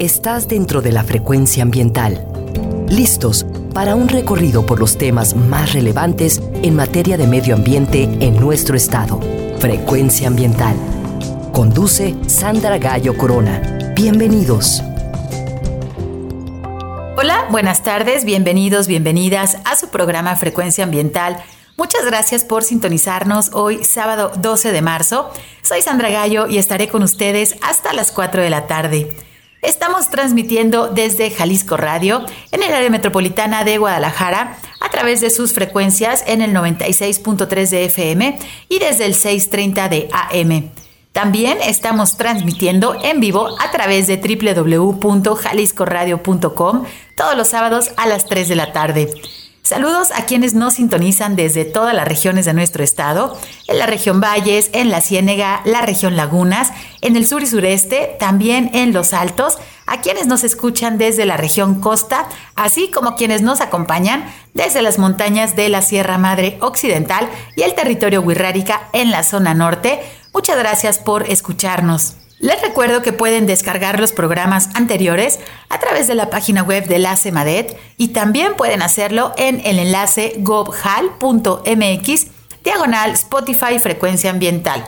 Estás dentro de la frecuencia ambiental. Listos para un recorrido por los temas más relevantes en materia de medio ambiente en nuestro estado. Frecuencia ambiental. Conduce Sandra Gallo Corona. Bienvenidos. Hola, buenas tardes, bienvenidos, bienvenidas a su programa Frecuencia Ambiental. Muchas gracias por sintonizarnos hoy, sábado 12 de marzo. Soy Sandra Gallo y estaré con ustedes hasta las 4 de la tarde. Estamos transmitiendo desde Jalisco Radio en el área metropolitana de Guadalajara a través de sus frecuencias en el 96.3 de FM y desde el 630 de AM. También estamos transmitiendo en vivo a través de www.jaliscoradio.com todos los sábados a las 3 de la tarde. Saludos a quienes nos sintonizan desde todas las regiones de nuestro estado, en la región Valles, en la Ciénega, la región Lagunas, en el sur y sureste, también en los Altos, a quienes nos escuchan desde la región Costa, así como quienes nos acompañan desde las montañas de la Sierra Madre Occidental y el territorio Huirrárica en la zona norte. Muchas gracias por escucharnos. Les recuerdo que pueden descargar los programas anteriores a través de la página web de la CEMADET y también pueden hacerlo en el enlace gobhal.mx diagonal Spotify Frecuencia Ambiental.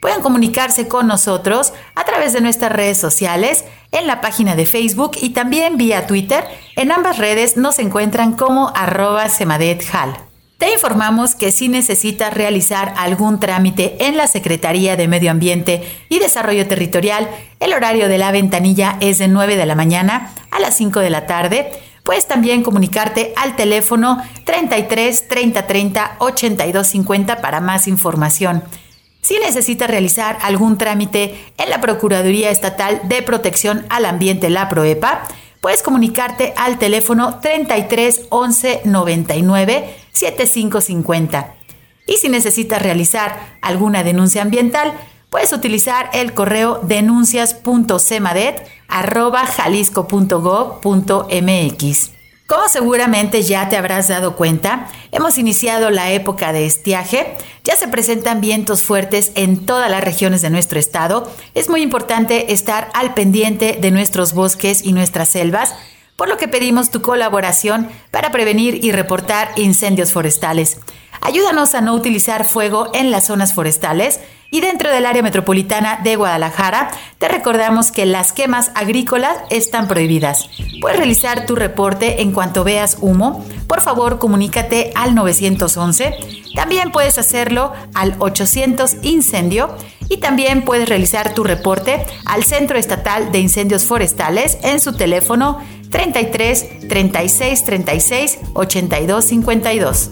Pueden comunicarse con nosotros a través de nuestras redes sociales, en la página de Facebook y también vía Twitter. En ambas redes nos encuentran como arroba CEMADETHAL. Te informamos que si necesitas realizar algún trámite en la Secretaría de Medio Ambiente y Desarrollo Territorial, el horario de la ventanilla es de 9 de la mañana a las 5 de la tarde. Puedes también comunicarte al teléfono 33 30 30 82 50 para más información. Si necesitas realizar algún trámite en la Procuraduría Estatal de Protección al Ambiente, la PROEPA, puedes comunicarte al teléfono 33 11 99 7550. Y si necesitas realizar alguna denuncia ambiental, puedes utilizar el correo denuncias.cemadet@jalisco.gov.mx. Como seguramente ya te habrás dado cuenta, hemos iniciado la época de estiaje, ya se presentan vientos fuertes en todas las regiones de nuestro estado, es muy importante estar al pendiente de nuestros bosques y nuestras selvas, por lo que pedimos tu colaboración para prevenir y reportar incendios forestales. Ayúdanos a no utilizar fuego en las zonas forestales y dentro del área metropolitana de Guadalajara te recordamos que las quemas agrícolas están prohibidas. Puedes realizar tu reporte en cuanto veas humo. Por favor, comunícate al 911. También puedes hacerlo al 800 incendio y también puedes realizar tu reporte al Centro Estatal de Incendios Forestales en su teléfono 33 36 36 82 52.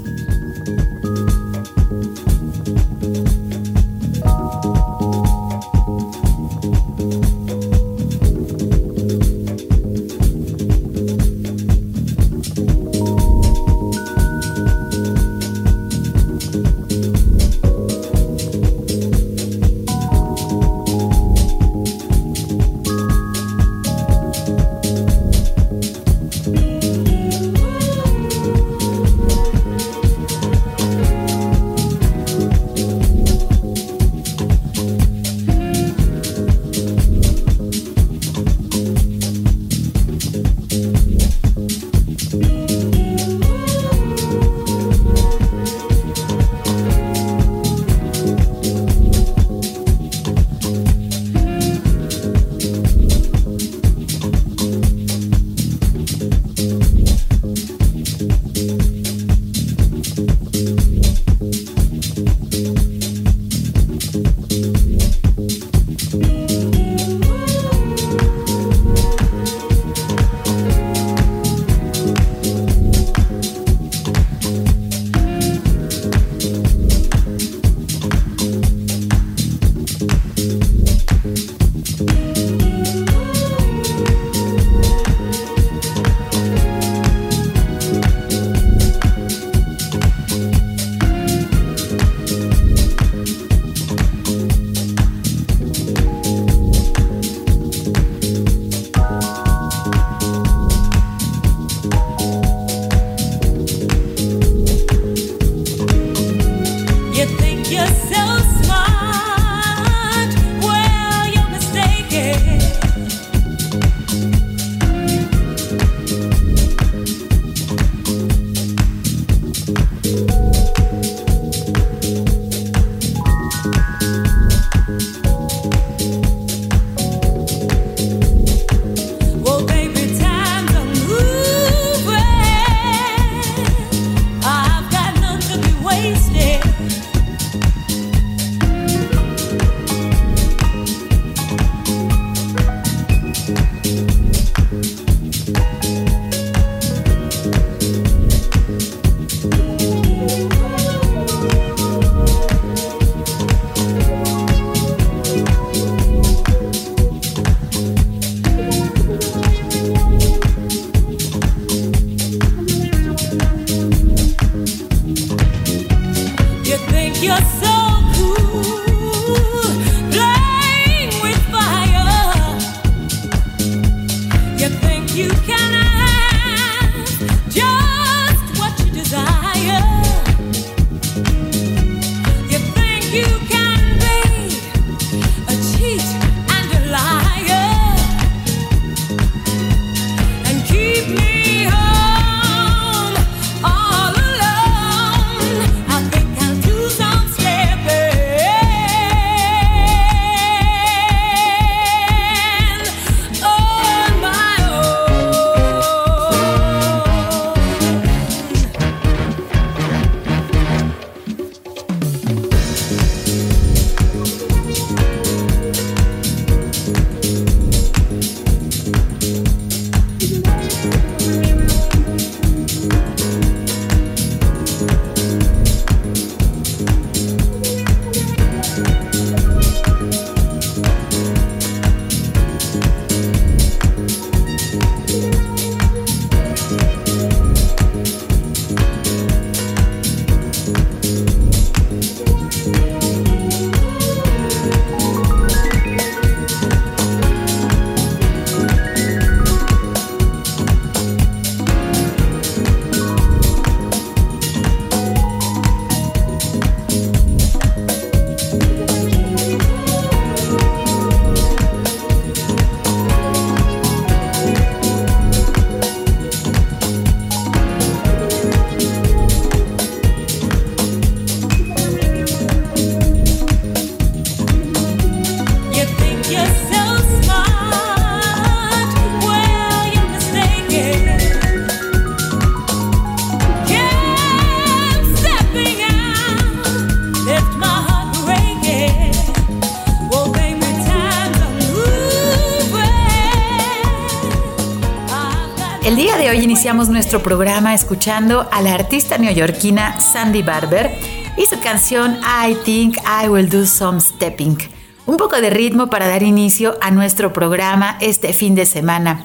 Programa escuchando a la artista neoyorquina Sandy Barber y su canción I Think I Will Do Some Stepping. Un poco de ritmo para dar inicio a nuestro programa este fin de semana.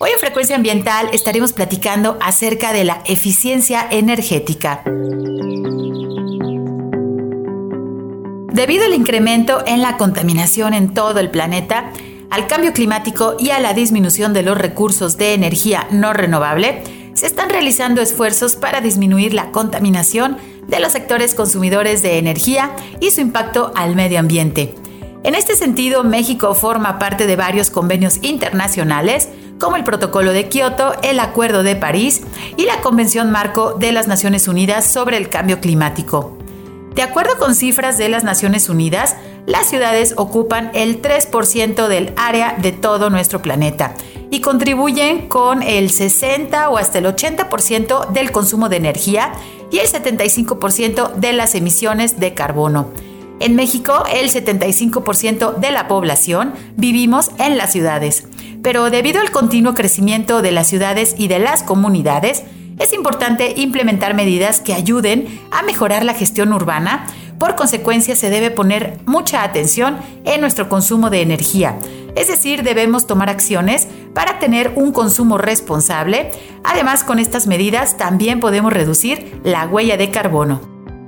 Hoy en Frecuencia Ambiental estaremos platicando acerca de la eficiencia energética. Debido al incremento en la contaminación en todo el planeta, al cambio climático y a la disminución de los recursos de energía no renovable, se están realizando esfuerzos para disminuir la contaminación de los sectores consumidores de energía y su impacto al medio ambiente. En este sentido, México forma parte de varios convenios internacionales, como el Protocolo de Kioto, el Acuerdo de París y la Convención Marco de las Naciones Unidas sobre el Cambio Climático. De acuerdo con cifras de las Naciones Unidas, las ciudades ocupan el 3% del área de todo nuestro planeta y contribuyen con el 60 o hasta el 80% del consumo de energía y el 75% de las emisiones de carbono. En México, el 75% de la población vivimos en las ciudades, pero debido al continuo crecimiento de las ciudades y de las comunidades, es importante implementar medidas que ayuden a mejorar la gestión urbana por consecuencia, se debe poner mucha atención en nuestro consumo de energía. Es decir, debemos tomar acciones para tener un consumo responsable. Además, con estas medidas también podemos reducir la huella de carbono.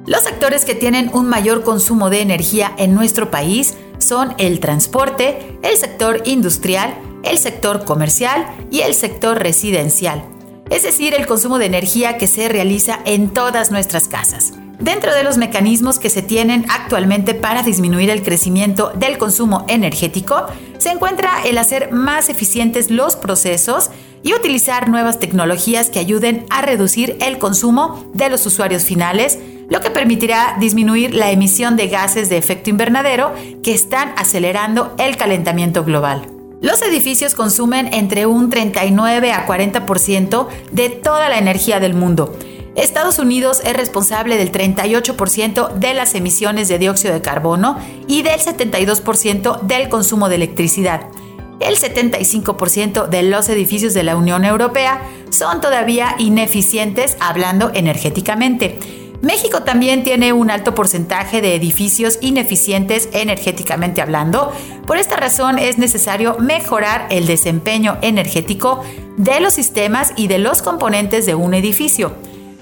Los sectores que tienen un mayor consumo de energía en nuestro país son el transporte, el sector industrial, el sector comercial y el sector residencial. Es decir, el consumo de energía que se realiza en todas nuestras casas. Dentro de los mecanismos que se tienen actualmente para disminuir el crecimiento del consumo energético, se encuentra el hacer más eficientes los procesos y utilizar nuevas tecnologías que ayuden a reducir el consumo de los usuarios finales, lo que permitirá disminuir la emisión de gases de efecto invernadero que están acelerando el calentamiento global. Los edificios consumen entre un 39 a 40% de toda la energía del mundo Estados Unidos es responsable del 38% de las emisiones de dióxido de carbono y del 72% del consumo de electricidad. El 75% de los edificios de la Unión Europea son todavía ineficientes hablando energéticamente. México también tiene un alto porcentaje de edificios ineficientes energéticamente hablando. Por esta razón es necesario mejorar el desempeño energético de los sistemas y de los componentes de un edificio.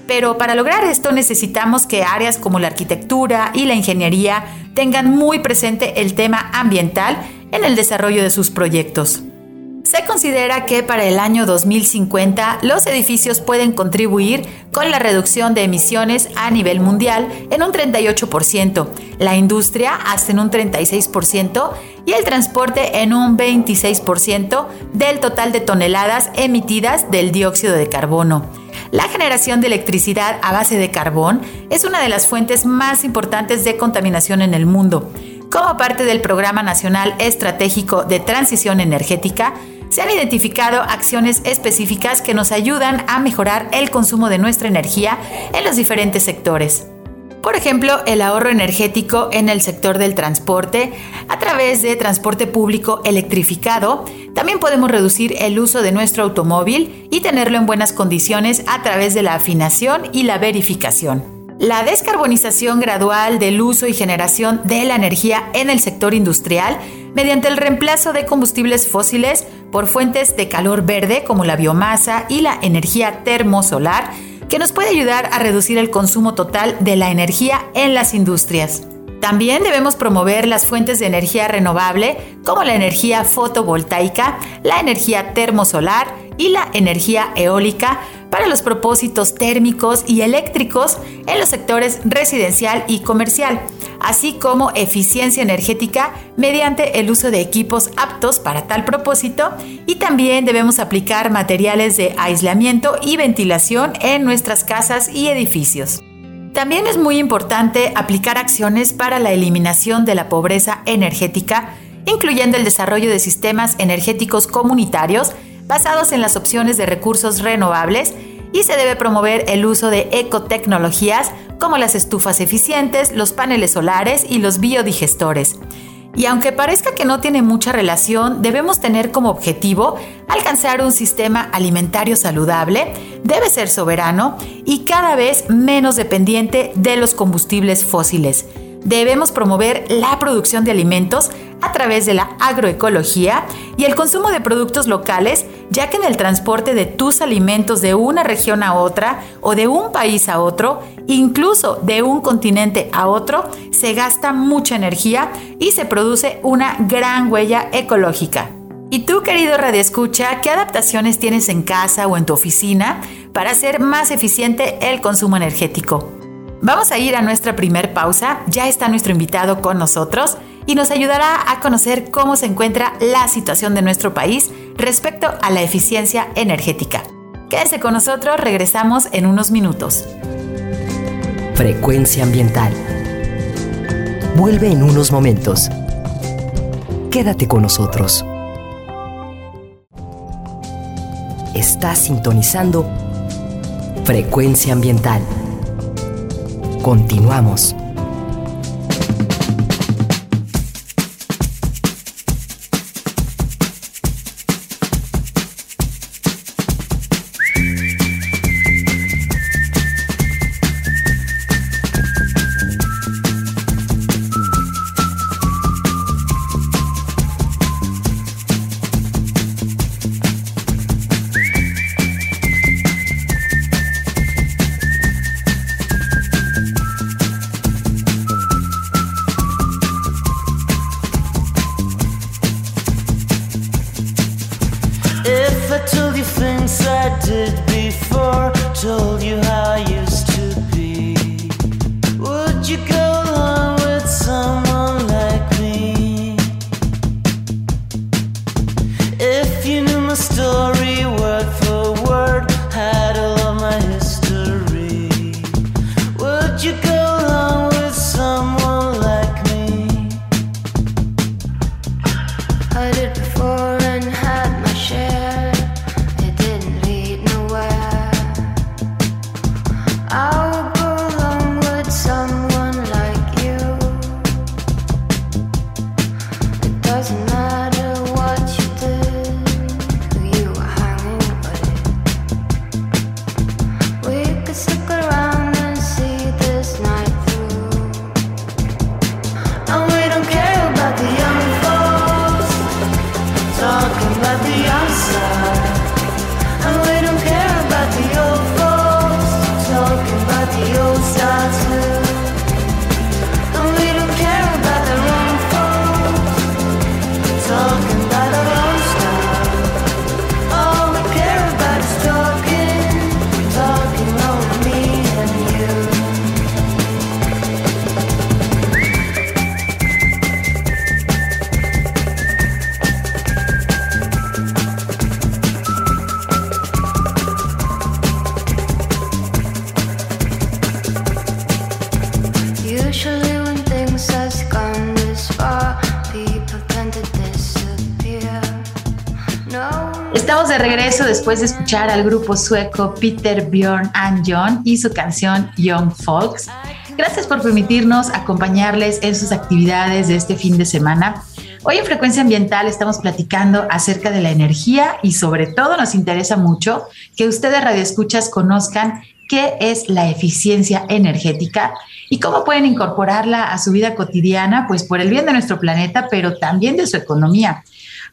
Pero para lograr esto necesitamos que áreas como la arquitectura y la ingeniería tengan muy presente el tema ambiental en el desarrollo de sus proyectos. Se considera que para el año 2050 los edificios pueden contribuir con la reducción de emisiones a nivel mundial en un 38%, la industria hasta en un 36% y el transporte en un 26% del total de toneladas emitidas del dióxido de carbono. La generación de electricidad a base de carbón es una de las fuentes más importantes de contaminación en el mundo. Como parte del Programa Nacional Estratégico de Transición Energética, se han identificado acciones específicas que nos ayudan a mejorar el consumo de nuestra energía en los diferentes sectores. Por ejemplo, el ahorro energético en el sector del transporte a través de transporte público electrificado. También podemos reducir el uso de nuestro automóvil y tenerlo en buenas condiciones a través de la afinación y la verificación. La descarbonización gradual del uso y generación de la energía en el sector industrial mediante el reemplazo de combustibles fósiles por fuentes de calor verde como la biomasa y la energía termosolar, que nos puede ayudar a reducir el consumo total de la energía en las industrias. También debemos promover las fuentes de energía renovable como la energía fotovoltaica, la energía termosolar y la energía eólica para los propósitos térmicos y eléctricos en los sectores residencial y comercial, así como eficiencia energética mediante el uso de equipos aptos para tal propósito y también debemos aplicar materiales de aislamiento y ventilación en nuestras casas y edificios. También es muy importante aplicar acciones para la eliminación de la pobreza energética, incluyendo el desarrollo de sistemas energéticos comunitarios basados en las opciones de recursos renovables y se debe promover el uso de ecotecnologías como las estufas eficientes, los paneles solares y los biodigestores. Y aunque parezca que no tiene mucha relación, debemos tener como objetivo alcanzar un sistema alimentario saludable, debe ser soberano y cada vez menos dependiente de los combustibles fósiles. Debemos promover la producción de alimentos a través de la agroecología y el consumo de productos locales, ya que en el transporte de tus alimentos de una región a otra o de un país a otro, incluso de un continente a otro, se gasta mucha energía y se produce una gran huella ecológica. ¿Y tú, querido Radio Escucha, qué adaptaciones tienes en casa o en tu oficina para hacer más eficiente el consumo energético? Vamos a ir a nuestra primer pausa, ya está nuestro invitado con nosotros y nos ayudará a conocer cómo se encuentra la situación de nuestro país respecto a la eficiencia energética. Quédese con nosotros, regresamos en unos minutos. Frecuencia ambiental. Vuelve en unos momentos. Quédate con nosotros. Estás sintonizando Frecuencia ambiental. Continuamos. heard it before. Después de escuchar al grupo sueco Peter Bjorn and John y su canción Young Folks. Gracias por permitirnos acompañarles en sus actividades de este fin de semana. Hoy en Frecuencia Ambiental estamos platicando acerca de la energía y sobre todo nos interesa mucho que ustedes radioescuchas conozcan qué es la eficiencia energética y cómo pueden incorporarla a su vida cotidiana, pues por el bien de nuestro planeta, pero también de su economía.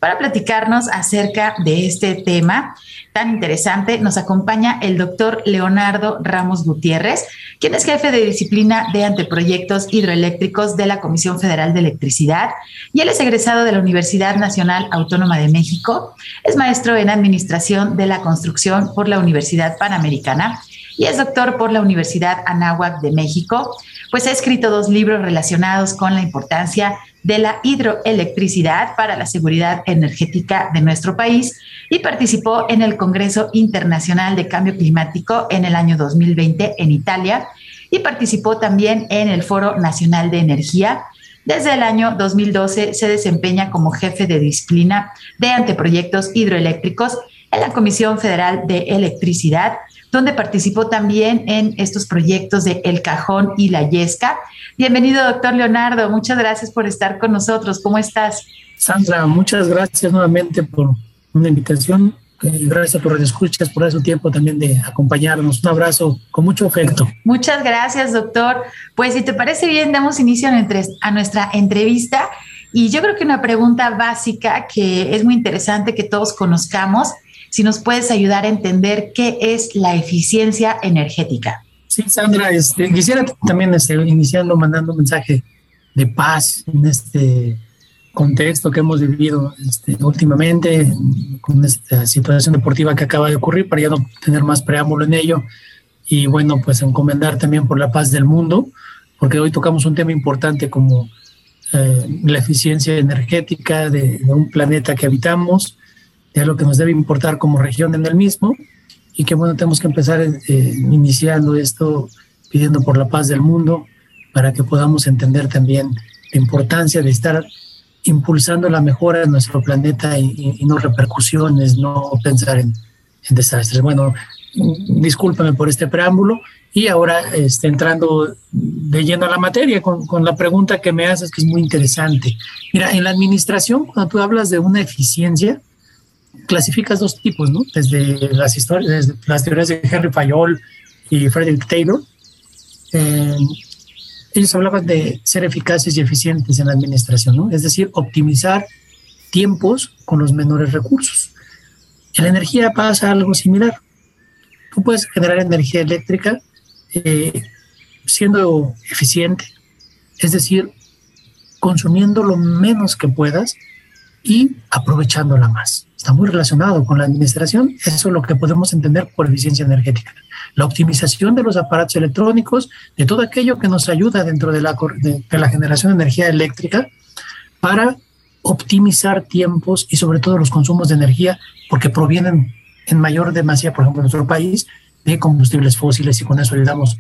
Para platicarnos acerca de este tema tan interesante, nos acompaña el doctor Leonardo Ramos Gutiérrez, quien es jefe de disciplina de anteproyectos hidroeléctricos de la Comisión Federal de Electricidad y él es egresado de la Universidad Nacional Autónoma de México, es maestro en Administración de la Construcción por la Universidad Panamericana y es doctor por la Universidad Anáhuac de México, pues ha escrito dos libros relacionados con la importancia de la hidroelectricidad para la seguridad energética de nuestro país y participó en el Congreso Internacional de Cambio Climático en el año 2020 en Italia y participó también en el Foro Nacional de Energía. Desde el año 2012 se desempeña como jefe de disciplina de anteproyectos hidroeléctricos en la Comisión Federal de Electricidad donde participó también en estos proyectos de El Cajón y La Yesca. Bienvenido, doctor Leonardo. Muchas gracias por estar con nosotros. ¿Cómo estás? Sandra, muchas gracias nuevamente por una invitación. Eh, gracias por las escuchas, por su tiempo también de acompañarnos. Un abrazo con mucho afecto. Muchas gracias, doctor. Pues si te parece bien, damos inicio a nuestra entrevista. Y yo creo que una pregunta básica que es muy interesante que todos conozcamos si nos puedes ayudar a entender qué es la eficiencia energética. Sí, Sandra, este, quisiera también este, iniciando mandando un mensaje de paz en este contexto que hemos vivido este, últimamente con esta situación deportiva que acaba de ocurrir para ya no tener más preámbulo en ello y bueno pues encomendar también por la paz del mundo porque hoy tocamos un tema importante como eh, la eficiencia energética de, de, un planeta que habitamos es lo que nos debe importar como región en el mismo y que bueno, tenemos que empezar eh, iniciando esto pidiendo por la paz del mundo para que podamos entender también la importancia de estar impulsando la mejora de nuestro planeta y, no repercusiones, no pensar en, desastres. Bueno, discúlpame por este preámbulo y ahora este, entrando de lleno a la materia con, con, la pregunta que me haces que es muy interesante. Mira, en la administración, cuando tú hablas de una eficiencia, clasificas dos tipos, ¿no? Desde las historias, desde las teorías de Henry Fayol y Frederick Taylor. Eh, ellos hablaban de ser eficaces y eficientes en la administración, ¿no? Es decir, optimizar tiempos con los menores recursos. En energía pasa algo similar. Tú puedes generar energía eléctrica eh, siendo eficiente, es decir, consumiendo lo menos que puedas y aprovechándola más. Está muy relacionado con la administración. Eso es lo que podemos entender por eficiencia energética. La optimización de los aparatos electrónicos, de todo aquello que nos ayuda dentro de la, de, la generación de energía eléctrica para optimizar tiempos y sobre todo los consumos de energía, porque provienen en mayor demasía, por ejemplo, en nuestro país, de combustibles fósiles y con eso ayudamos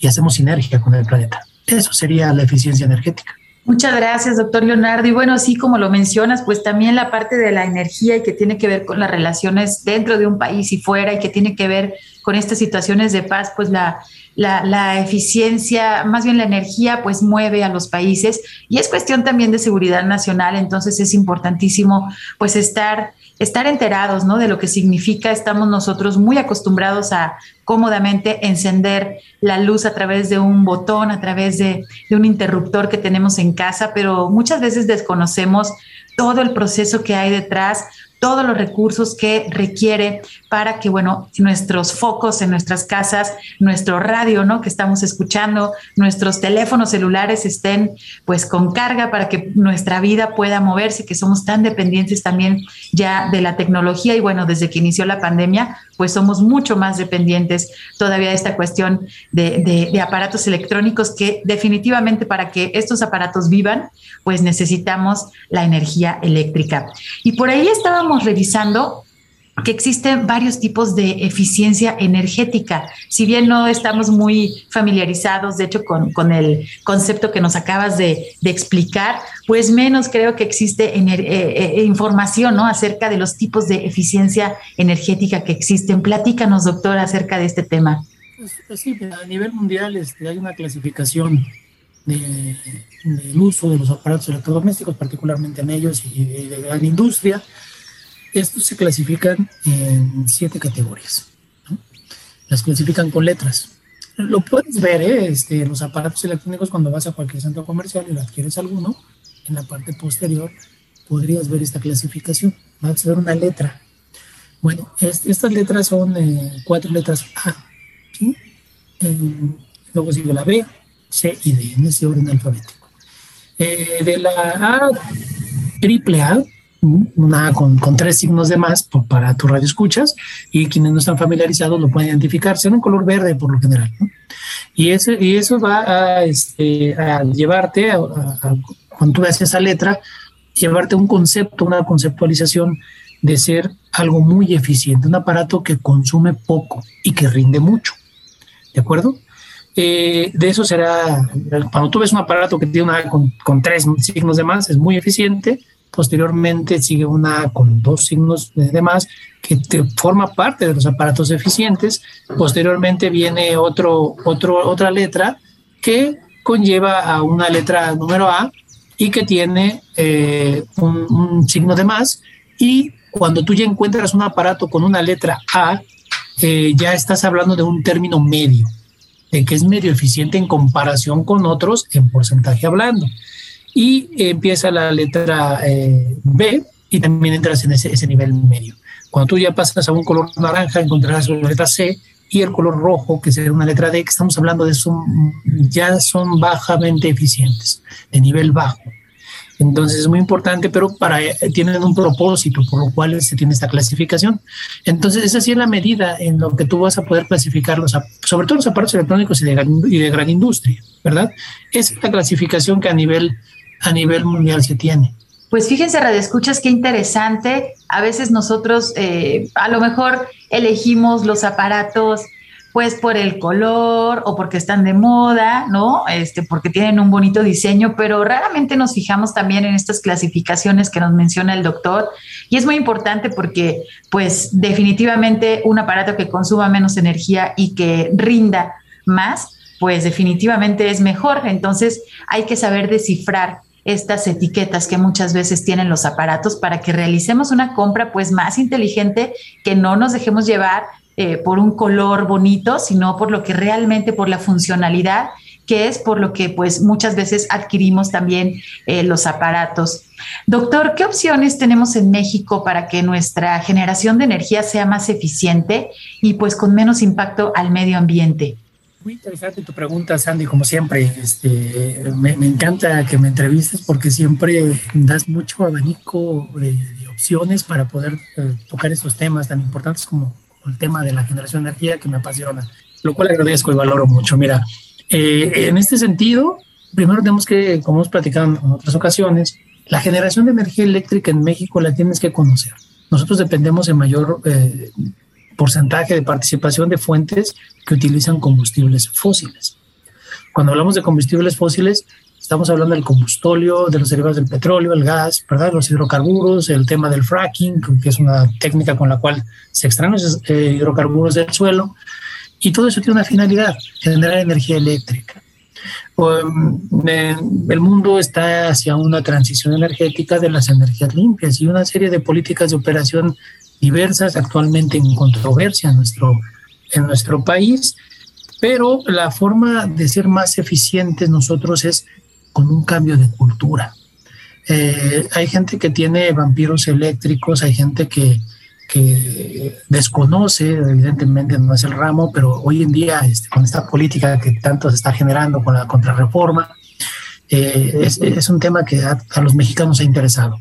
y hacemos sinergia con el planeta. Eso sería la eficiencia energética. Muchas gracias, doctor Leonardo. Y bueno, así como lo mencionas, pues también la parte de la energía y que tiene que ver con las relaciones dentro de un país y fuera y que tiene que ver con estas situaciones de paz, pues la, la, eficiencia, más bien la energía, pues mueve a los países y es cuestión también de seguridad nacional, entonces es importantísimo pues estar estar enterados ¿no? de lo que significa. Estamos nosotros muy acostumbrados a cómodamente encender la luz a través de un botón, a través de, de un interruptor que tenemos en casa, pero muchas veces desconocemos todo el proceso que hay detrás todos los recursos que requiere para que, bueno, nuestros focos en nuestras casas, nuestro radio, ¿no? Que estamos escuchando, nuestros teléfonos celulares estén pues con carga para que nuestra vida pueda moverse, que somos tan dependientes también ya de la tecnología y bueno, desde que inició la pandemia, pues somos mucho más dependientes todavía de esta cuestión de, aparatos electrónicos que definitivamente para que estos aparatos vivan, pues necesitamos la energía eléctrica. Y por ahí estábamos revisando que existen varios tipos de eficiencia energética. Si bien no estamos muy familiarizados, de hecho, con, con el concepto que nos acabas de, de, explicar, pues menos creo que existe eh, eh, información ¿no? acerca de los tipos de eficiencia energética que existen. Platícanos, doctor, acerca de este tema. Sí, a nivel mundial este, hay una clasificación de, del uso de los aparatos electrodomésticos, particularmente en ellos y de, de la industria estos se clasifican en siete categorías. Las clasifican con letras. Lo puedes ver ¿eh? este, los aparatos electrónicos cuando vas a cualquier centro comercial y adquieres alguno. En la parte posterior podrías ver esta clasificación. Vas a ver una letra. Bueno, estas letras son eh, cuatro letras A. luego sigue la B, C y D, en ese orden alfabético. Eh, de la A, triple A, una con, con, tres signos de más para tu radio escuchas y quienes no están familiarizados lo pueden identificar, son un color verde por lo general. Y, ese, y eso va a, este, a llevarte, a, cuando tú ves esa letra, llevarte un concepto, una conceptualización de ser algo muy eficiente, un aparato que consume poco y que rinde mucho. ¿De acuerdo? Eh, de eso será, cuando tú ves un aparato que tiene una con, con tres signos de más, es muy eficiente Posteriormente sigue una con dos signos de más que te forma parte de los aparatos eficientes. Posteriormente viene otro, otro, otra letra que conlleva a una letra número A y que tiene eh, un, signo de más. Y cuando tú ya encuentras un aparato con una letra A, eh, ya estás hablando de un término medio, de que es medio eficiente en comparación con otros en porcentaje hablando y empieza la letra eh, B y también entras en ese, nivel medio. Cuando tú ya pasas a un color naranja, encontrarás la letra C y el color rojo, que sería una letra D, que estamos hablando de eso, ya son bajamente eficientes, de nivel bajo. Entonces es muy importante, pero para tienen un propósito por lo cual se tiene esta clasificación. Entonces esa sí es la medida en lo que tú vas a poder clasificarlos, sobre todo los aparatos electrónicos y de, y de gran industria, ¿verdad? Es la clasificación que a nivel a nivel mundial se tiene. Pues fíjense, Radio Escuchas, qué interesante. A veces nosotros eh, a lo mejor elegimos los aparatos pues por el color o porque están de moda, ¿no? Este, porque tienen un bonito diseño, pero raramente nos fijamos también en estas clasificaciones que nos menciona el doctor. Y es muy importante porque, pues, definitivamente un aparato que consuma menos energía y que rinda más, pues definitivamente es mejor. Entonces hay que saber descifrar estas etiquetas que muchas veces tienen los aparatos para que realicemos una compra pues más inteligente, que no nos dejemos llevar eh, por un color bonito, sino por lo que realmente, por la funcionalidad, que es por lo que pues muchas veces adquirimos también eh, los aparatos. Doctor, ¿qué opciones tenemos en México para que nuestra generación de energía sea más eficiente y pues con menos impacto al medio ambiente? Muy interesante tu pregunta, Sandy, como siempre. Este, me, encanta que me entrevistes porque siempre das mucho abanico de, opciones para poder eh, tocar esos temas tan importantes como, el tema de la generación de energía que me apasiona, lo cual agradezco y valoro mucho. Mira, eh, en este sentido, primero tenemos que, como hemos platicado en otras ocasiones, la generación de energía eléctrica en México la tienes que conocer. Nosotros dependemos en mayor eh, porcentaje de participación de fuentes que utilizan combustibles fósiles. Cuando hablamos de combustibles fósiles, estamos hablando del combustóleo, de los derivados del petróleo, el gas, ¿verdad? los hidrocarburos, el tema del fracking, que es una técnica con la cual se extraen los eh, hidrocarburos del suelo, y todo eso tiene una finalidad, generar energía eléctrica. Um, el mundo está hacia una transición energética de las energías limpias y una serie de políticas de operación diversas actualmente en controversia en nuestro, en nuestro país, pero la forma de ser más eficientes nosotros es con un cambio de cultura. Eh, hay gente que tiene vampiros eléctricos, hay gente que, que desconoce, evidentemente no es el ramo, pero hoy en día este, con esta política que tanto se está generando con la contrarreforma, eh, es, un tema que a, los mexicanos ha interesado.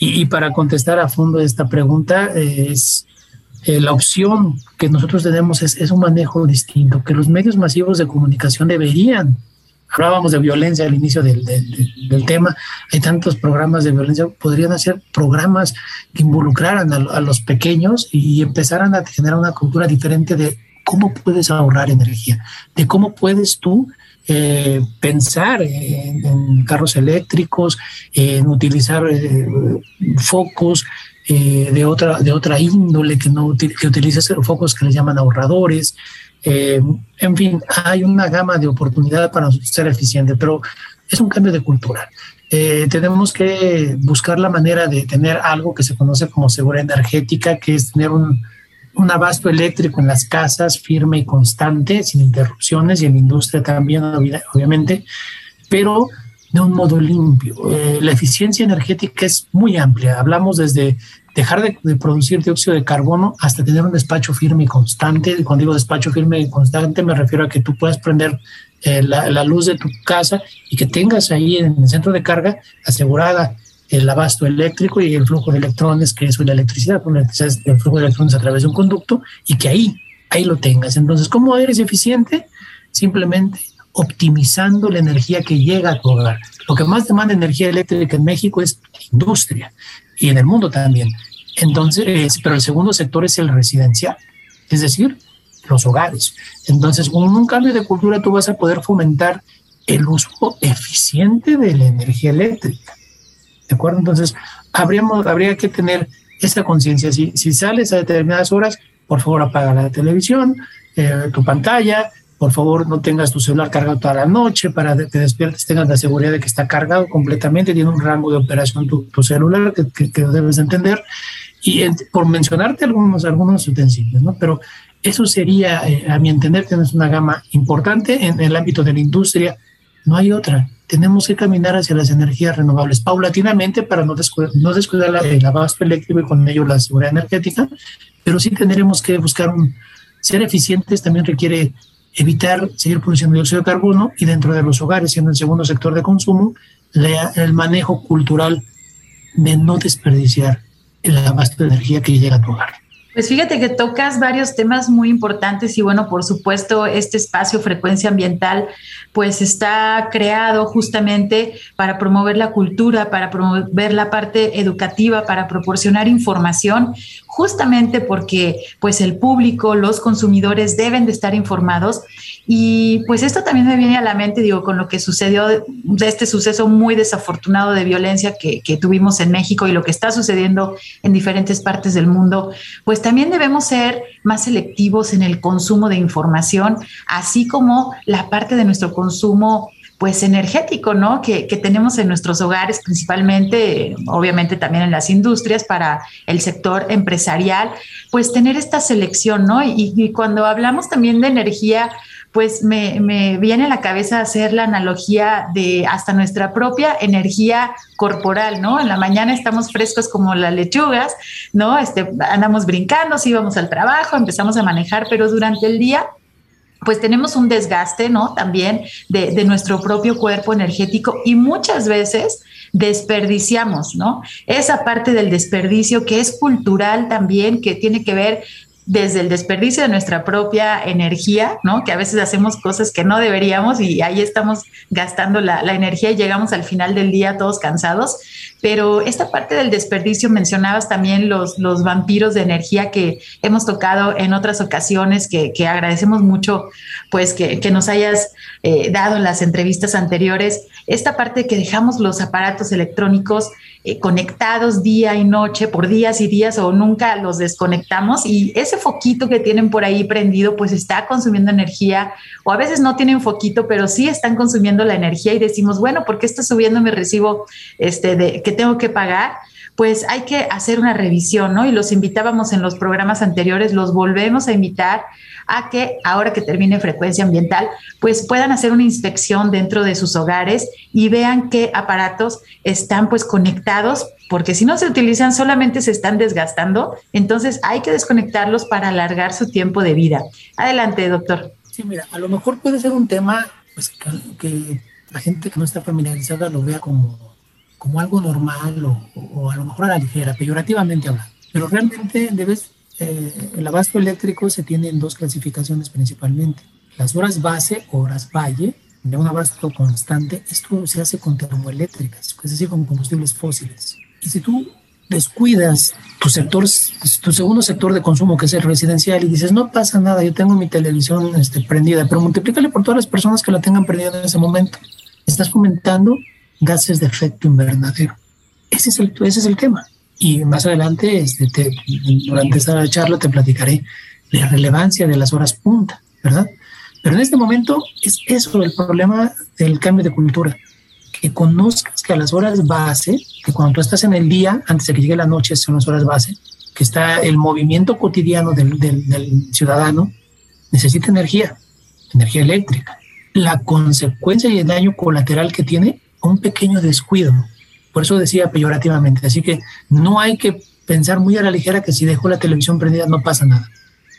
Y, para contestar a fondo esta pregunta, es eh, la opción que nosotros tenemos es, es, un manejo distinto, que los medios masivos de comunicación deberían hablábamos de violencia al inicio del, tema, hay tantos programas de violencia, podrían hacer programas que involucraran a, los pequeños y empezaran a generar una cultura diferente de cómo puedes ahorrar energía, de cómo puedes tú eh, pensar en, carros eléctricos, en utilizar eh, focos eh, de, otra, de otra índole, que, no, que utilices focos que les llaman ahorradores, eh, en fin, hay una gama de oportunidades para ser eficiente, pero es un cambio de cultura. Tenemos que buscar la manera de tener algo que se conoce como seguridad energética, que es tener un, un abasto eléctrico en las casas firme y constante, sin interrupciones, y en la industria también, obviamente, pero de un modo limpio. Eh, la eficiencia energética es muy amplia. Hablamos desde dejar de, producir dióxido de carbono hasta tener un despacho firme y constante. Cuando digo despacho firme y constante, me refiero a que tú puedas prender eh, la, luz de tu casa y que tengas ahí en el centro de carga asegurada el abasto eléctrico y el flujo de electrones, que es la electricidad, el flujo de electrones a través de un conducto y que ahí, ahí lo tengas. Entonces, ¿cómo eres eficiente? Simplemente optimizando la energía que llega a tu hogar. Lo que más demanda energía eléctrica en México es industria y en el mundo también. Entonces, pero el segundo sector es el residencial, es decir, los hogares. Entonces, con un cambio de cultura tú vas a poder fomentar el uso eficiente de la energía eléctrica. ¿De acuerdo? Entonces, habríamos, habría que tener esa conciencia. Si, si sales a determinadas horas, por favor apaga la televisión, eh, tu pantalla, por favor no tengas tu celular cargado toda la noche para que te despiertes, tengas la seguridad de que está cargado completamente, tiene un rango de operación tu, celular que, que, debes entender. Y por mencionarte algunos, algunos utensilios, ¿no? Pero eso sería, eh, a mi entender, tienes una gama importante en, el ámbito de la industria. No hay otra. Tenemos que caminar hacia las energías renovables paulatinamente para no descuidar, no descuidar el abasto eléctrico y con ello la seguridad energética, pero sí tendremos que buscar un, ser eficientes también requiere evitar seguir produciendo dióxido de carbono y dentro de los hogares, siendo el segundo sector de consumo, el manejo cultural de no desperdiciar el abasto de energía que llega a tu hogar. Pues fíjate que tocas varios temas muy importantes y bueno, por supuesto, este espacio frecuencia ambiental pues está creado justamente para promover la cultura, para promover la parte educativa, para proporcionar información justamente porque pues el público, los consumidores deben de estar informados. Y pues esto también me viene a la mente, digo, con lo que sucedió de este suceso muy desafortunado de violencia que, que tuvimos en México y lo que está sucediendo en diferentes partes del mundo, pues también debemos ser más selectivos en el consumo de información, así como la parte de nuestro consumo pues energético, ¿no? Que, tenemos en nuestros hogares, principalmente, obviamente también en las industrias, para el sector empresarial, pues tener esta selección, ¿no? Y, cuando hablamos también de energía, pues me, me, viene a la cabeza hacer la analogía de hasta nuestra propia energía corporal, ¿no? En la mañana estamos frescos como las lechugas, ¿no? Este, andamos brincando, sí vamos al trabajo, empezamos a manejar, pero durante el día pues tenemos un desgaste, ¿no? También de, nuestro propio cuerpo energético y muchas veces desperdiciamos, ¿no? Esa parte del desperdicio que es cultural también, que tiene que ver desde el desperdicio de nuestra propia energía, ¿no? Que a veces hacemos cosas que no deberíamos y ahí estamos gastando la, energía y llegamos al final del día todos cansados pero esta parte del desperdicio mencionabas también los, los vampiros de energía que hemos tocado en otras ocasiones, que, agradecemos mucho pues que, nos hayas eh, dado en las entrevistas anteriores. Esta parte que dejamos los aparatos electrónicos eh, conectados día y noche por días y días o nunca los desconectamos. Y ese foquito que tienen por ahí prendido pues está consumiendo energía o a veces no tienen foquito pero sí están consumiendo la energía y decimos bueno ¿por qué está subiendo mi recibo este de que tengo que pagar, pues hay que hacer una revisión, ¿no? Y los invitábamos en los programas anteriores, los volvemos a invitar a que ahora que termine frecuencia ambiental, pues puedan hacer una inspección dentro de sus hogares y vean qué aparatos están pues conectados, porque si no se utilizan solamente se están desgastando, entonces hay que desconectarlos para alargar su tiempo de vida. Adelante, doctor. Sí, mira, a lo mejor puede ser un tema pues, que la gente que no está familiarizada lo vea como como algo normal o, a lo mejor a la ligera, peyorativamente hablando. Pero realmente debes, eh, el abasto eléctrico se tiene en dos clasificaciones principalmente. Las horas base, horas valle, de un abasto constante, esto se hace con termoeléctricas, es decir, con combustibles fósiles. Y si tú descuidas tu sector, tu segundo sector de consumo, que es el residencial, y dices, no pasa nada, yo tengo mi televisión este, prendida, pero multiplícale por todas las personas que la tengan prendida en ese momento. Estás fomentando gases de efecto invernadero. Ese es el, ese es el tema. Y más adelante, este, durante esta charla, te platicaré la relevancia de las horas punta, ¿verdad? Pero en este momento es eso el problema del cambio de cultura. Que conozcas que a las horas base, que cuando tú estás en el día, antes de que llegue la noche, son las horas base, que está el movimiento cotidiano del, del ciudadano, necesita energía, energía eléctrica. La consecuencia y el daño colateral que tiene un pequeño descuido. Por eso decía peyorativamente. Así que no hay que pensar muy a la ligera que si dejo la televisión prendida no pasa nada.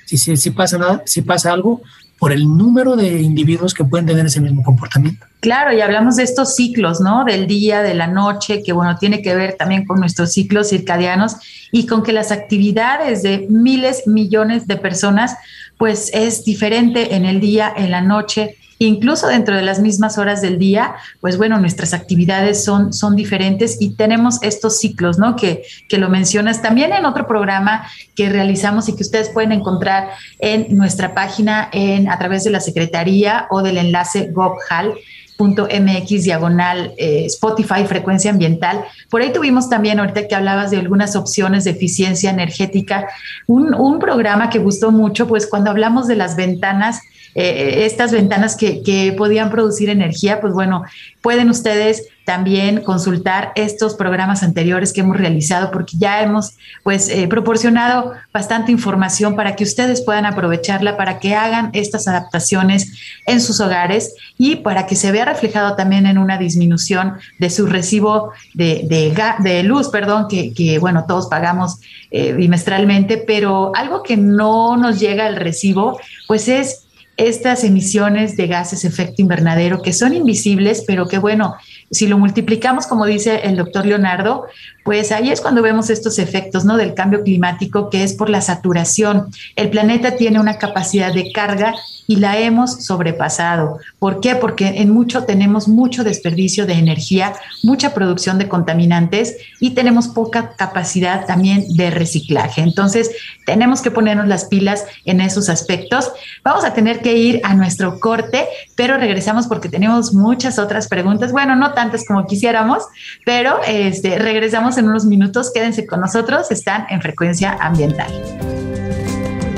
Si, si, si pasa nada, si pasa algo, por el número de individuos que pueden tener ese mismo comportamiento. Claro, y hablamos de estos ciclos, ¿no? Del día, de la noche, que bueno, tiene que ver también con nuestros ciclos circadianos y con que las actividades de miles, millones de personas, pues es diferente en el día, en la noche, incluso dentro de las mismas horas del día, pues bueno, nuestras actividades son, son diferentes y tenemos estos ciclos, ¿no? Que, que lo mencionas también en otro programa que realizamos y que ustedes pueden encontrar en nuestra página en, a través de la Secretaría o del enlace GovHal mx diagonal eh, Spotify frecuencia ambiental. Por ahí tuvimos también, ahorita que hablabas de algunas opciones de eficiencia energética, un, un programa que gustó mucho, pues cuando hablamos de las ventanas eh, estas ventanas que, podían producir energía, pues bueno, pueden ustedes también consultar estos programas anteriores que hemos realizado porque ya hemos pues eh, proporcionado bastante información para que ustedes puedan aprovecharla, para que hagan estas adaptaciones en sus hogares y para que se vea reflejado también en una disminución de su recibo de, luz, perdón, que, que, bueno, todos pagamos eh, bimestralmente, pero algo que no nos llega al recibo, pues es estas emisiones de gases efecto invernadero que son invisibles, pero que bueno, si lo multiplicamos, como dice el doctor Leonardo, pues ahí es cuando vemos estos efectos ¿no? del cambio climático, que es por la saturación. El planeta tiene una capacidad de carga y la hemos sobrepasado. ¿Por qué? Porque en mucho tenemos mucho desperdicio de energía, mucha producción de contaminantes y tenemos poca capacidad también de reciclaje. Entonces, tenemos que ponernos las pilas en esos aspectos. Vamos a tener que ir a nuestro corte, pero regresamos porque tenemos muchas otras preguntas. Bueno, no tantas como quisiéramos, pero este, regresamos en unos minutos. Quédense con nosotros, están en frecuencia ambiental.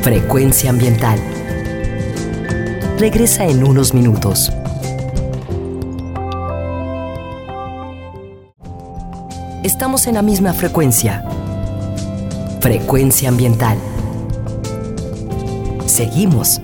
Frecuencia ambiental regresa en unos minutos. Estamos en la misma frecuencia. Frecuencia ambiental. Seguimos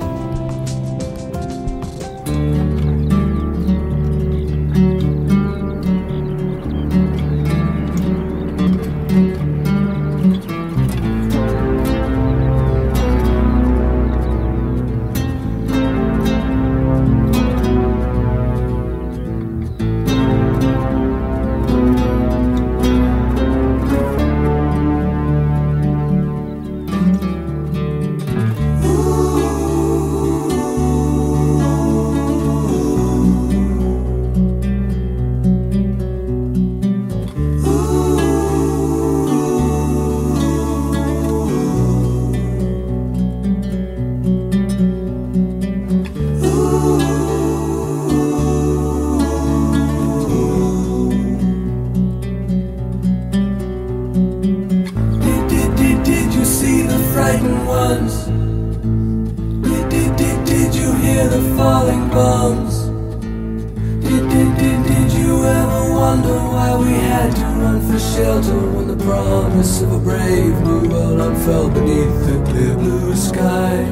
promise of a brave new world unfurled beneath the clear blue sky.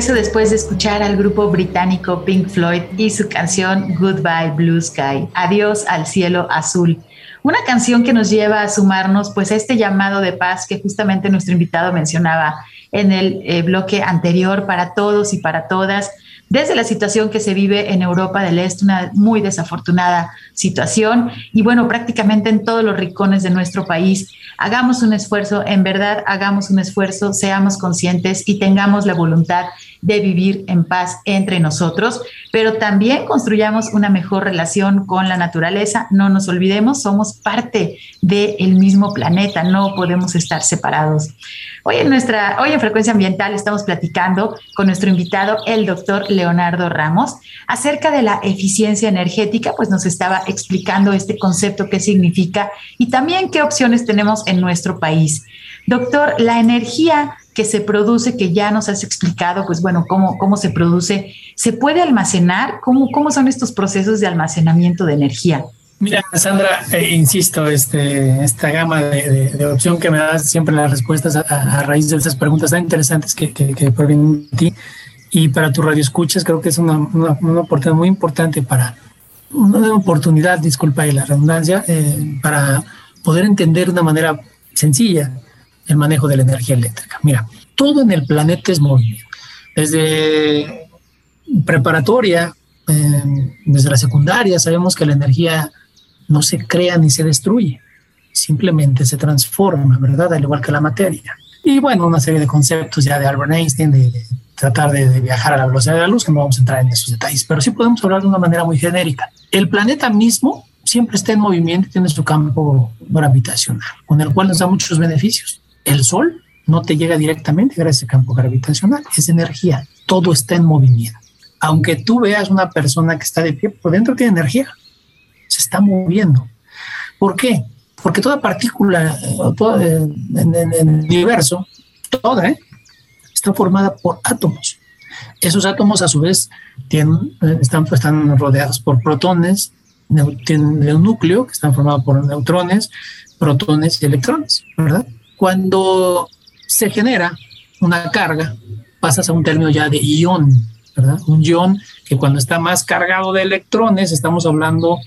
Regreso después de escuchar al grupo británico Pink Floyd y su canción Goodbye Blue Sky, Adiós al cielo azul. Una canción que nos lleva a sumarnos pues a este llamado de paz que justamente nuestro invitado mencionaba en el eh, bloque anterior para todos y para todas, desde la situación que se vive en Europa del Este, una muy desafortunada situación, y bueno, prácticamente en todos los rincones de nuestro país. Hagamos un esfuerzo, en verdad, hagamos un esfuerzo, seamos conscientes y tengamos la voluntad de vivir en paz entre nosotros, pero también construyamos una mejor relación con la naturaleza. No nos olvidemos, somos parte del mismo planeta, no podemos estar separados. Hoy en nuestra, hoy en Frecuencia Ambiental estamos platicando con nuestro invitado, el doctor Leonardo Ramos, acerca de la eficiencia energética, pues nos estaba explicando este concepto, qué significa y también qué opciones tenemos en nuestro país. Doctor, la energía que se produce, que ya nos has explicado, pues bueno, cómo, cómo se produce, ¿se puede almacenar? ¿Cómo, cómo son estos procesos de almacenamiento de energía? Mira, Sandra, eh, insisto, este, esta gama de, opción que me das siempre las respuestas a, raíz de estas preguntas tan interesantes que, que, provienen de ti y para tu radio escuchas, creo que es una, una, una oportunidad muy importante para, una oportunidad, disculpa y la redundancia, eh, para poder entender de una manera sencilla el manejo de la energía eléctrica. Mira, todo en el planeta es movimiento. Desde preparatoria, eh, desde la secundaria, sabemos que la energía no se crea ni se destruye, simplemente se transforma, ¿verdad? Al igual que la materia. Y bueno, una serie de conceptos ya de Albert Einstein, de, de tratar de, de, viajar a la velocidad de la luz, que no vamos a entrar en esos detalles, pero sí podemos hablar de una manera muy genérica. El planeta mismo siempre está en movimiento y tiene su campo gravitacional, con el cual nos da muchos beneficios. El Sol no te llega directamente gracias al campo gravitacional, es energía, todo está en movimiento. Aunque tú veas una persona que está de pie, por dentro tiene energía, se está moviendo. ¿Por qué? Porque toda partícula toda, en, en, el universo, toda, ¿eh? está formada por átomos. Esos átomos a su vez tienen, están, están rodeados por protones, tienen un núcleo que están formados por neutrones, protones y electrones, ¿verdad? Cuando se genera una carga, pasas a un término ya de ión, ¿verdad? Un ión que cuando está más cargado de electrones, estamos hablando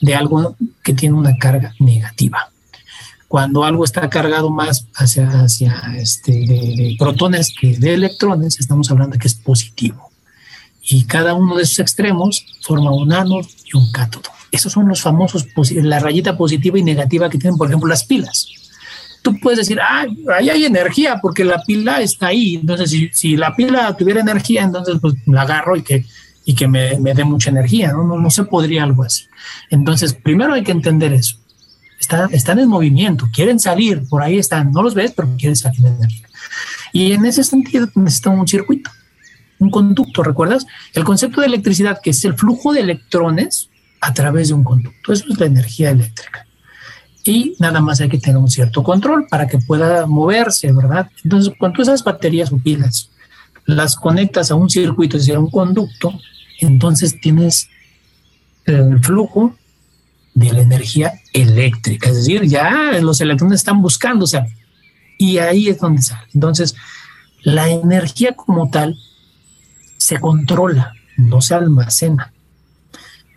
de algo que tiene una carga negativa. Cuando algo está cargado más hacia, este, de protones que de electrones, estamos hablando de que es positivo. Y cada uno de esos extremos forma un ánodo y un cátodo. Esos son los famosos, la rayita positiva y negativa que tienen, por ejemplo, las pilas. Tú puedes decir, ah, ahí hay energía porque la pila está ahí. Entonces, si, si la pila tuviera energía, entonces pues la agarro y que y que me, me dé mucha energía, ¿no? ¿no? No se podría algo así. Entonces, primero hay que entender eso. Están, están en movimiento, quieren salir, por ahí están, no los ves, pero quieren salir de energía. Y en ese sentido necesitan un circuito, un conducto, ¿recuerdas? El concepto de electricidad, que es el flujo de electrones a través de un conducto, eso es la energía eléctrica. Y nada más hay que tener un cierto control para que pueda moverse, ¿verdad? Entonces, cuando esas baterías o pilas las conectas a un circuito, es decir, a un conducto, entonces tienes el flujo de la energía eléctrica, es decir, ya los electrones están buscando salir y ahí es donde sale. Entonces, la energía como tal se controla, no se almacena.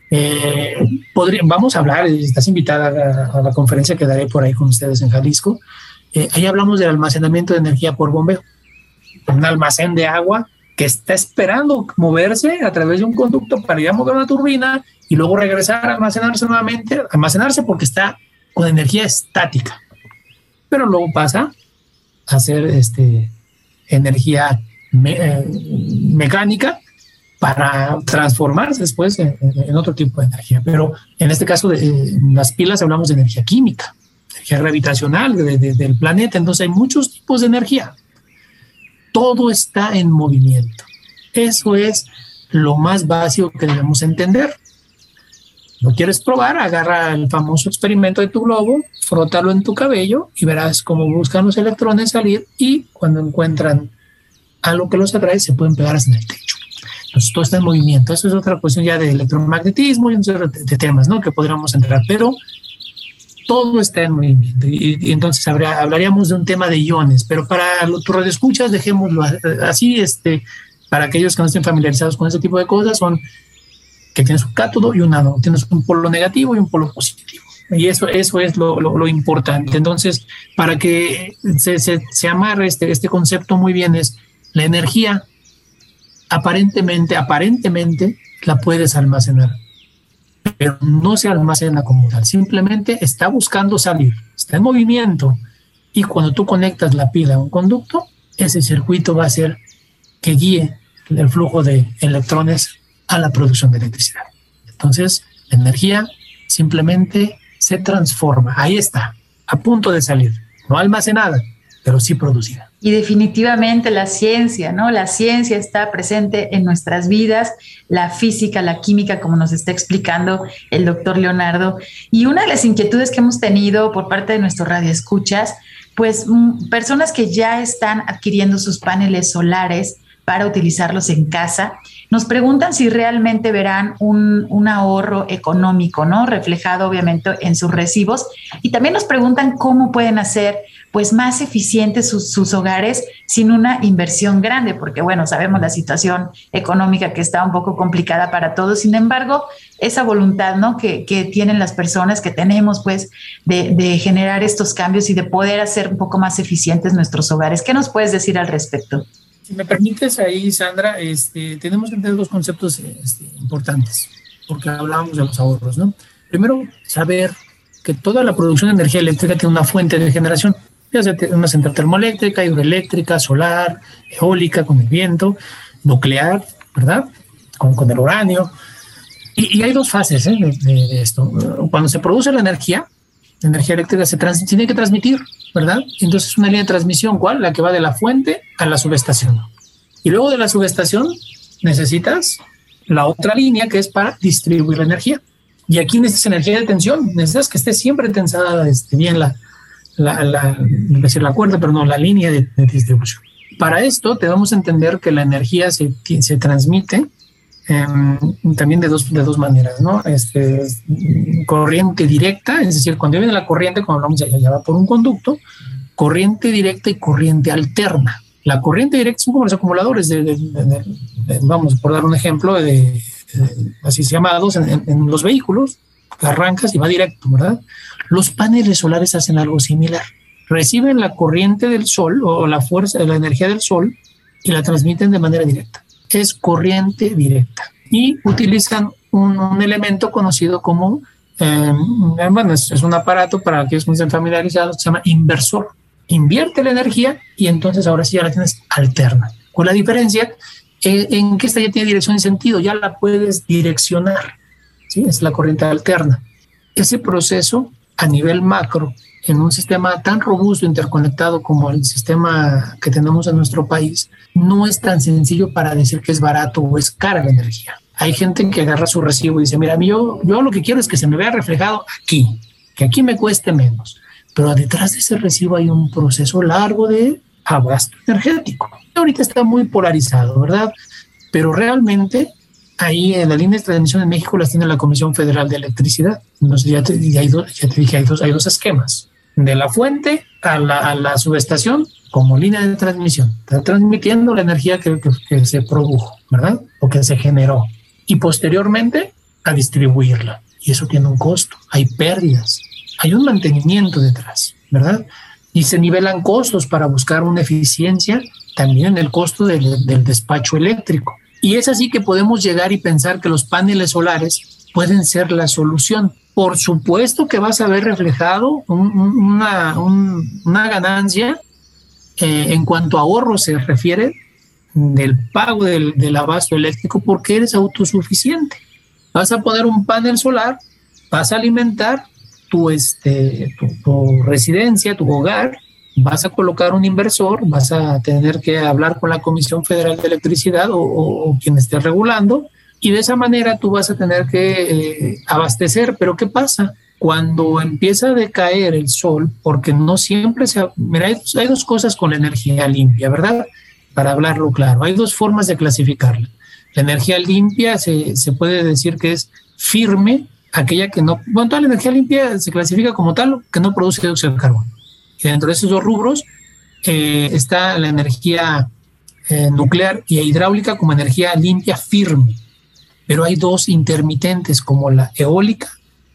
Eh, vamos a hablar, estás invitada a la, conferencia que daré por ahí con ustedes en Jalisco. Eh, ahí hablamos del almacenamiento de energía por bombeo. Un almacén de agua que está esperando moverse a través de un conducto para ir a mover una turbina y luego regresar a almacenarse nuevamente, almacenarse porque está con energía estática. Pero luego pasa a ser este, energía eh, mecánica para transformarse después en, otro tipo de energía. Pero en este caso, de, en las pilas hablamos de energía química, energía gravitacional de, de, del planeta. Entonces hay muchos tipos de energía todo está en movimiento. Eso es lo más básico que debemos entender. ¿Lo quieres probar? Agarra el famoso experimento de tu globo, frótalo en tu cabello y verás cómo buscan los electrones salir y cuando encuentran algo que los atrae se pueden pegar hasta en el techo. Entonces todo está en movimiento. Eso es otra cuestión ya de electromagnetismo y de, de temas, ¿no? Que podríamos entrar, pero todo está en movimiento. Y, entonces hablaríamos de un tema de iones, pero para tu escuchas dejémoslo así, este, para aquellos que no estén familiarizados con ese tipo de cosas, son que tienes un cátodo y un ánodo, tienes un polo negativo y un polo positivo. Y eso, eso es lo, lo, importante. Entonces, para que se, se, se amarre este, este concepto muy bien, es la energía, aparentemente, aparentemente, la puedes almacenar pero no se almacena como tal, simplemente está buscando salir, está en movimiento y cuando tú conectas la pila a un conducto, ese circuito va a ser que guíe el flujo de electrones a la producción de electricidad. Entonces, la energía simplemente se transforma, ahí está, a punto de salir, no almacenada, pero sí producida. Y definitivamente la ciencia, ¿no? La ciencia está presente en nuestras vidas, la física, la química, como nos está explicando el doctor Leonardo. Y una de las inquietudes que hemos tenido por parte de nuestros radioescuchas, pues mm, personas que ya están adquiriendo sus paneles solares para utilizarlos en casa, nos preguntan si realmente verán un, un, ahorro económico, ¿no? Reflejado obviamente en sus recibos. Y también nos preguntan cómo pueden hacer pues más eficientes sus, hogares sin una inversión grande, porque bueno, sabemos la situación económica que está un poco complicada para todos, sin embargo, esa voluntad ¿no? que, tienen las personas, que tenemos pues de, generar estos cambios y de poder hacer un poco más eficientes nuestros hogares. ¿Qué nos puedes decir al respecto? Si me permites ahí, Sandra, este, tenemos que entender dos conceptos este, importantes, porque hablábamos de los ahorros, ¿no? Primero, saber que toda la producción de energía eléctrica tiene una fuente de generación ya sea una central termoeléctrica, hidroeléctrica, solar, eólica con el viento, nuclear, ¿verdad? Con, el uranio. Y, hay dos fases ¿eh? de, esto. Cuando se produce la energía, la energía eléctrica se tiene que transmitir, ¿verdad? Entonces una línea de transmisión, ¿cuál? La que va de la fuente a la subestación. Y luego de la subestación necesitas la otra línea que es para distribuir la energía. Y aquí necesitas energía de tensión, necesitas que esté siempre tensada este, bien la, la, la, decir la cuerda, pero no, la línea de, distribución. Para esto debemos entender que la energía se, se transmite em, también de dos, de dos maneras, ¿no? Este, corriente directa, es decir, cuando viene la corriente, cuando hablamos de ya va por un conducto, corriente directa y corriente alterna. La corriente directa son como los acumuladores de, vamos, por dar un ejemplo, de, así llamados en, en los vehículos, arrancas y va directo, ¿verdad? Los paneles solares hacen algo similar. Reciben la corriente del sol o la fuerza, la energía del sol y la transmiten de manera directa. Es corriente directa. Y utilizan un, elemento conocido como, eh, bueno, es, un aparato para aquellos que no estén familiarizados, se llama inversor. Invierte la energía y entonces ahora sí ya la tienes alterna. Con la diferencia eh, en que esta ya tiene dirección y sentido, ya la puedes direccionar. ¿sí? Es la corriente alterna. Ese proceso a nivel macro, en un sistema tan robusto, interconectado como el sistema que tenemos en nuestro país, no es tan sencillo para decir que es barato o es cara la energía. Hay gente que agarra su recibo y dice, mira, yo, yo lo que quiero es que se me vea reflejado aquí, que aquí me cueste menos. Pero detrás de ese recibo hay un proceso largo de abasto energético. Ahorita está muy polarizado, ¿verdad? Pero realmente ahí en la línea de transmisión en México las tiene la Comisión Federal de Electricidad. Entonces ya te, hay dos, ya te dije, hay dos, hay dos esquemas. De la fuente a la, subestación como línea de transmisión. Está transmitiendo la energía que, se produjo, ¿verdad? O que se generó. Y posteriormente a distribuirla. Y eso tiene un costo. Hay pérdidas. Hay un mantenimiento detrás, ¿verdad? Y se nivelan costos para buscar una eficiencia también en el costo del despacho eléctrico. Y es así que podemos llegar y pensar que los paneles solares pueden ser la solución. Por supuesto que vas a ver reflejado una, ganancia eh, en cuanto a ahorro se refiere del pago del, abasto eléctrico porque eres autosuficiente. Vas a poner un panel solar, vas a alimentar tu, este, tu residencia, tu hogar, vas a colocar un inversor, vas a tener que hablar con la Comisión Federal de Electricidad o, quien esté regulando, y de esa manera tú vas a tener que eh, abastecer. Pero ¿qué pasa? Cuando empieza a decaer el sol, porque no siempre se... Mira, hay, dos cosas con la energía limpia, ¿verdad? Para hablarlo claro, hay dos formas de clasificarla. La energía limpia se, se puede decir que es firme, aquella que no... Bueno, toda la energía limpia se clasifica como tal que no produce dióxido de carbono. Y dentro de esos dos rubros eh, está la energía eh, nuclear y hidráulica como energía limpia firme. Pero hay dos intermitentes como la eólica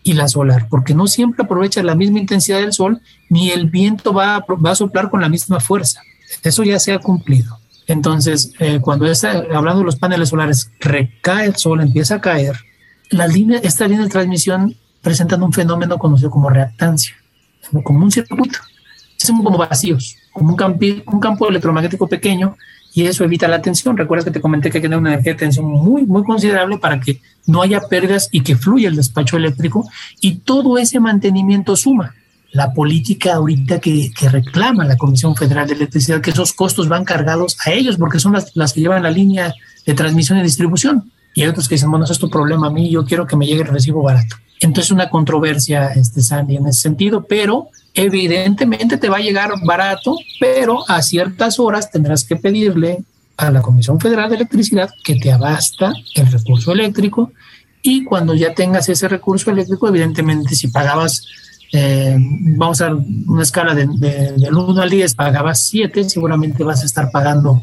y la solar, porque no siempre aprovecha la misma intensidad del sol, ni el viento va a, va a soplar con la misma fuerza. Eso ya se ha cumplido. Entonces, eh, cuando está hablando de los paneles solares, recae el sol, empieza a caer, la línea, esta línea de transmisión presentan un fenómeno conocido como reactancia, como un circuito son como vacíos, como un, campi, un campo electromagnético pequeño y eso evita la tensión. Recuerdas que te comenté que hay que tener una energía de tensión muy, muy considerable para que no haya pérdidas y que fluya el despacho eléctrico y todo ese mantenimiento suma. La política ahorita que, reclama la Comisión Federal de Electricidad, que esos costos van cargados a ellos porque son las que llevan la línea de transmisión y distribución. Y hay otros que dicen, bueno, eso es tu problema a mí, yo quiero que me llegue el recibo barato. Entonces, una controversia, este, Sandy, en ese sentido, pero evidentemente te va a llegar barato, pero a ciertas horas tendrás que pedirle a la Comisión Federal de Electricidad que te abasta el recurso eléctrico y cuando ya tengas ese recurso eléctrico, evidentemente si pagabas, eh, vamos a una escala de, del 1 al 10, pagabas 7, seguramente vas a estar pagando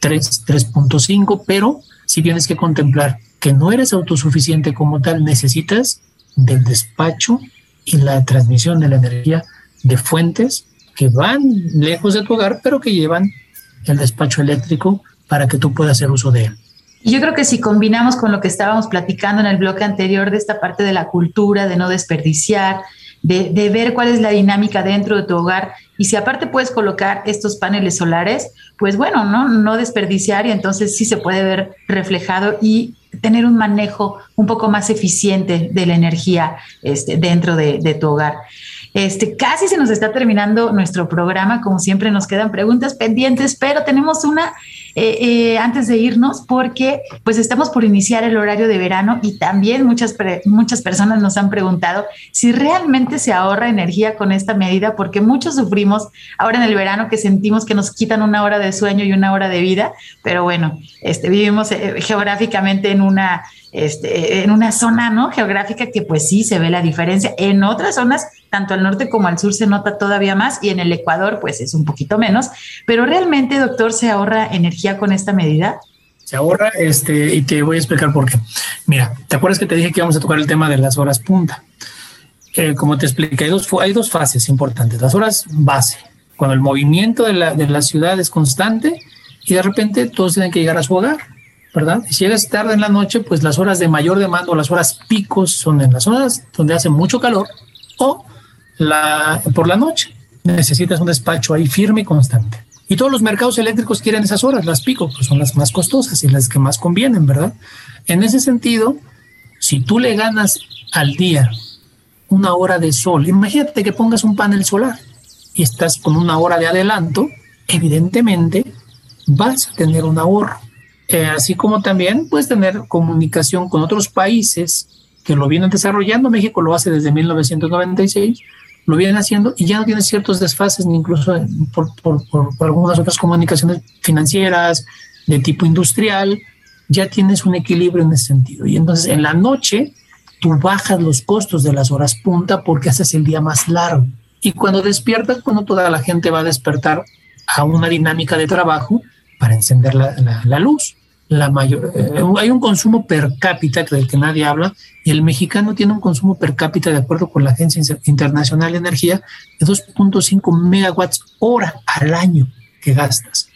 3, 3.5, pero si tienes que contemplar que no eres autosuficiente como tal, necesitas del despacho y la transmisión de la energía de fuentes que van lejos de tu hogar, pero que llevan el despacho eléctrico para que tú puedas hacer uso de él. Yo creo que si combinamos con lo que estábamos platicando en el bloque anterior de esta parte de la cultura, de no desperdiciar, de, de, ver cuál es la dinámica dentro de tu hogar y si aparte puedes colocar estos paneles solares, pues bueno, no, desperdiciar y entonces sí se puede ver reflejado y tener un manejo un poco más eficiente de la energía este, dentro de, de tu hogar. Este, casi se nos está terminando nuestro programa, como siempre nos quedan preguntas pendientes, pero tenemos una eh, eh, antes de irnos porque pues estamos por iniciar el horario de verano y también muchas, muchas personas nos han preguntado si realmente se ahorra energía con esta medida porque muchos sufrimos ahora en el verano que sentimos que nos quitan una hora de sueño y una hora de vida, pero bueno, este, vivimos eh, geográficamente en una este, en una zona ¿no? geográfica que pues sí se ve la diferencia. En otras zonas, tanto al norte como al sur, se nota todavía más y en el Ecuador pues es un poquito menos. Pero realmente, doctor, ¿se ahorra energía con esta medida? Se ahorra este, y te voy a explicar por qué. Mira, ¿te acuerdas que te dije que íbamos a tocar el tema de las horas punta? Eh, como te expliqué, hay dos, hay dos fases importantes. Las horas base, cuando el movimiento de la, de la ciudad es constante y de repente todos tienen que llegar a su hogar ¿verdad? si llegas tarde en la noche, pues las horas de mayor demanda o las horas picos son en las horas donde hace mucho calor o por la noche. Necesitas un despacho ahí firme y constante. Y todos los mercados eléctricos quieren esas horas, las picos, pues son las más costosas y las que más convienen, ¿verdad? En ese sentido, si tú le ganas al día una hora de sol, imagínate que pongas un panel solar y estás con una hora de adelanto, evidentemente vas a tener un ahorro eh, así como también puedes tener comunicación con otros países que lo vienen desarrollando. México lo hace desde 1996, lo vienen haciendo y ya no tiene ciertos desfases, ni incluso por, algunas otras comunicaciones financieras de tipo industrial, ya tienes un equilibrio en ese sentido. Y entonces en la noche tú bajas los costos de las horas punta porque haces el día más largo. Y cuando despiertas, cuando toda la gente va a despertar a una dinámica de trabajo para encender la luz la mayor, eh, hay un consumo per cápita del que nadie habla y el mexicano tiene un consumo per cápita de acuerdo con la Agencia Internacional de Energía de 2.5 megawatts hora al año que gastas.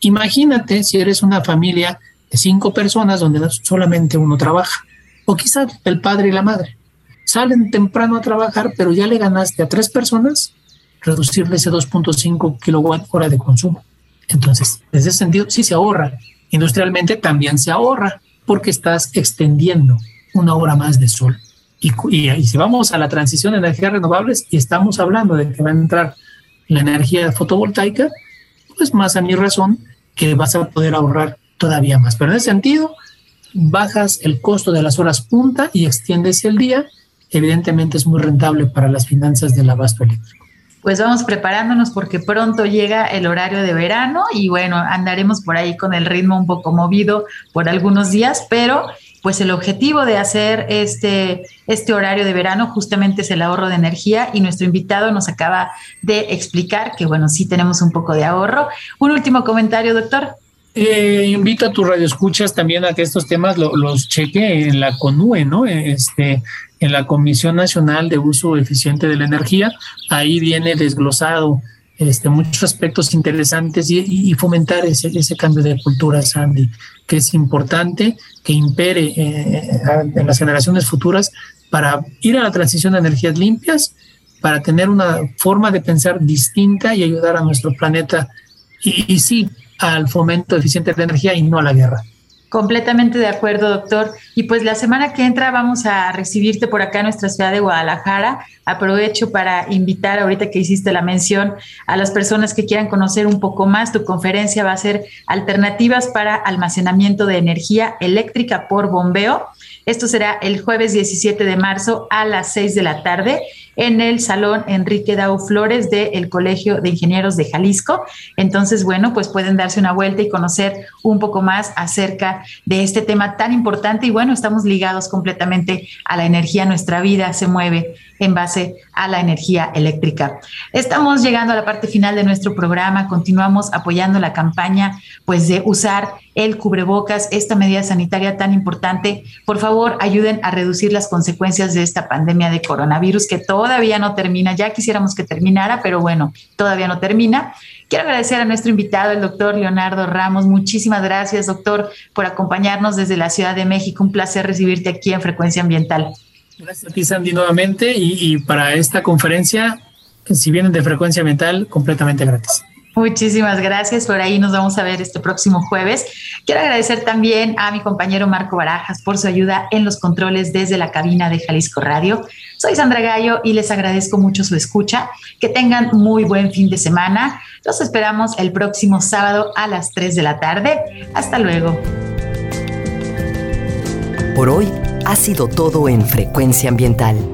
Imagínate si eres una familia de cinco personas donde solamente uno trabaja o quizás el padre y la madre. Salen temprano a trabajar, pero ya le ganaste a tres personas reducirle ese 2.5 kilowatt hora de consumo. Entonces, en ese sentido, sí se ahorra Industrialmente también se ahorra porque estás extendiendo una hora más de sol. Y, si vamos a la transición de energías renovables, y estamos hablando de que va a entrar la energía fotovoltaica, pues más a mi razón que vas a poder ahorrar todavía más. Pero en ese sentido, bajas el costo de las horas punta y extiendes el día. Evidentemente es muy rentable para las finanzas del abasto eléctrico pues vamos preparándonos porque pronto llega el horario de verano y bueno, andaremos por ahí con el ritmo un poco movido por algunos días, pero pues el objetivo de hacer este, este horario de verano justamente es el ahorro de energía y nuestro invitado nos acaba de explicar que bueno, sí tenemos un poco de ahorro. Un último comentario, doctor. Eh, invito a tus radioescuchas también a que estos temas los cheque en la CONUE, ¿no? Este, en la Comisión Nacional de Uso Eficiente de la Energía. Ahí viene desglosado este, muchos aspectos interesantes y, fomentar ese, ese, cambio de cultura, Sandy, que es importante que impere eh, en las generaciones futuras para ir a la transición de energías limpias, para tener una forma de pensar distinta y ayudar a nuestro planeta y, sí al fomento eficiente de energía y no a la guerra. Completamente de acuerdo, doctor. Y pues la semana que entra vamos a recibirte por acá en nuestra ciudad de Guadalajara. Aprovecho para invitar, ahorita que hiciste la mención, a las personas que quieran conocer un poco más. Tu conferencia va a ser Alternativas para Almacenamiento de Energía Eléctrica por Bombeo. Esto será el jueves 17 de marzo a las 6 de la tarde en el Salón Enrique Dau Flores del Colegio de Ingenieros de Jalisco. Entonces, bueno, pues pueden darse una vuelta y conocer un poco más acerca de este tema tan importante. Y bueno, estamos ligados completamente a la energía. Nuestra vida se mueve en base a la energía eléctrica. Estamos llegando a la parte final de nuestro programa. Continuamos apoyando la campaña, pues, de usar el cubrebocas, esta medida sanitaria tan importante. Por favor, ayuden a reducir las consecuencias de esta pandemia de coronavirus que todavía no termina. Ya quisiéramos que terminara, pero bueno, todavía no termina. Quiero agradecer a nuestro invitado, el doctor Leonardo Ramos. Muchísimas gracias, doctor, por acompañarnos desde la Ciudad de México. Un placer recibirte aquí en Frecuencia Ambiental. Gracias a ti, Sandy, nuevamente. Y, y para esta conferencia, si vienen de Frecuencia Ambiental, completamente gratis. Muchísimas gracias. Por ahí nos vamos a ver este próximo jueves. Quiero agradecer también a mi compañero Marco Barajas por su ayuda en los controles desde la cabina de Jalisco Radio. Soy Sandra Gallo y les agradezco mucho su escucha. Que tengan muy buen fin de semana. Los esperamos el próximo sábado a las 3 de la tarde. Hasta luego. Por hoy ha sido todo en Frecuencia Ambiental.